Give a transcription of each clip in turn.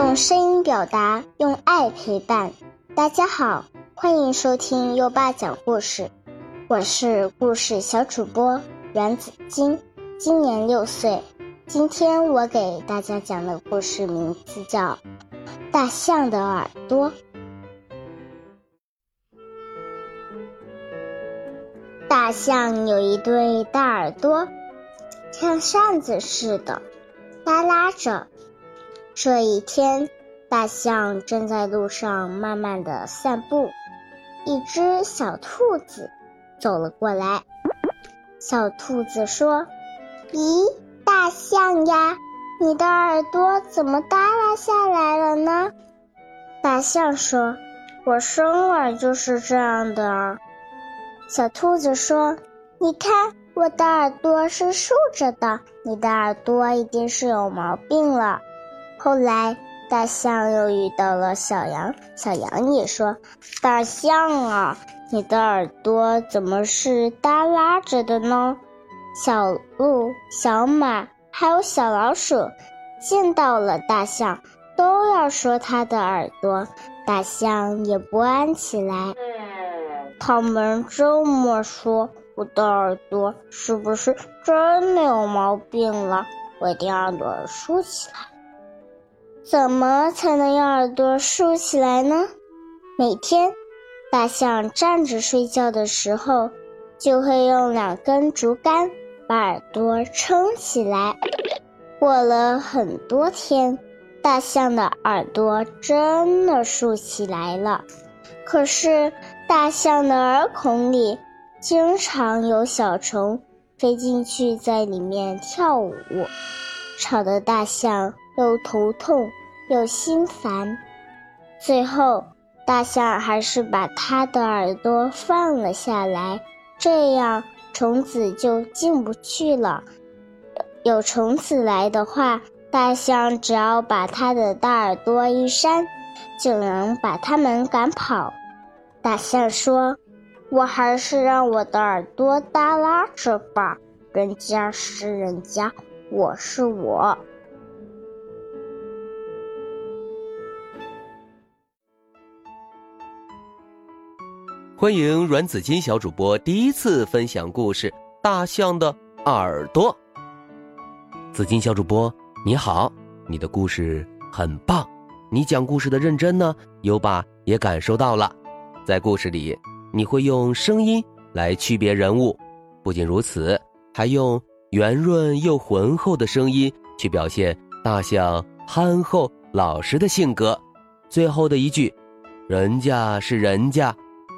用声音表达，用爱陪伴。大家好，欢迎收听优爸讲故事，我是故事小主播阮子金，今年六岁。今天我给大家讲的故事名字叫《大象的耳朵》。大象有一对大耳朵，像扇子似的，耷拉着。这一天，大象正在路上慢慢的散步，一只小兔子走了过来。小兔子说：“咦，大象呀，你的耳朵怎么耷拉下来了呢？”大象说：“我生来就是这样的。”小兔子说：“你看，我的耳朵是竖着的，你的耳朵一定是有毛病了。”后来，大象又遇到了小羊，小羊也说：“大象啊，你的耳朵怎么是耷拉着的呢？”小鹿、小马还有小老鼠见到了大象，都要说它的耳朵。大象也不安起来，他们这么说：“我的耳朵是不是真的有毛病了？我一定要耳朵竖起来。”怎么才能让耳朵竖起来呢？每天，大象站着睡觉的时候，就会用两根竹竿把耳朵撑起来。过了很多天，大象的耳朵真的竖起来了。可是，大象的耳孔里经常有小虫飞进去，在里面跳舞，吵得大象。又头痛又心烦，最后大象还是把它的耳朵放了下来，这样虫子就进不去了。有虫子来的话，大象只要把它的大耳朵一扇，就能把它们赶跑。大象说：“我还是让我的耳朵耷拉着吧，人家是人家，我是我。”欢迎阮子金小主播第一次分享故事《大象的耳朵》。子金小主播你好，你的故事很棒，你讲故事的认真呢，优爸也感受到了。在故事里，你会用声音来区别人物，不仅如此，还用圆润又浑厚的声音去表现大象憨厚老实的性格。最后的一句，人家是人家。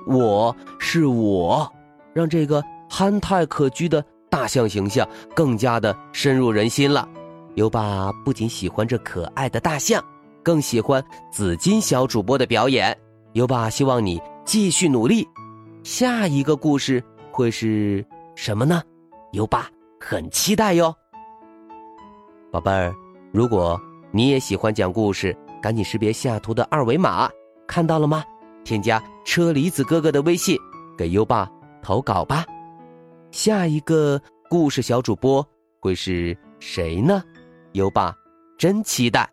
我是我，让这个憨态可掬的大象形象更加的深入人心了。优爸不仅喜欢这可爱的大象，更喜欢紫金小主播的表演。优爸希望你继续努力。下一个故事会是什么呢？优爸很期待哟。宝贝儿，如果你也喜欢讲故事，赶紧识别下图的二维码，看到了吗？添加车厘子哥哥的微信，给优爸投稿吧。下一个故事小主播会是谁呢？优爸真期待。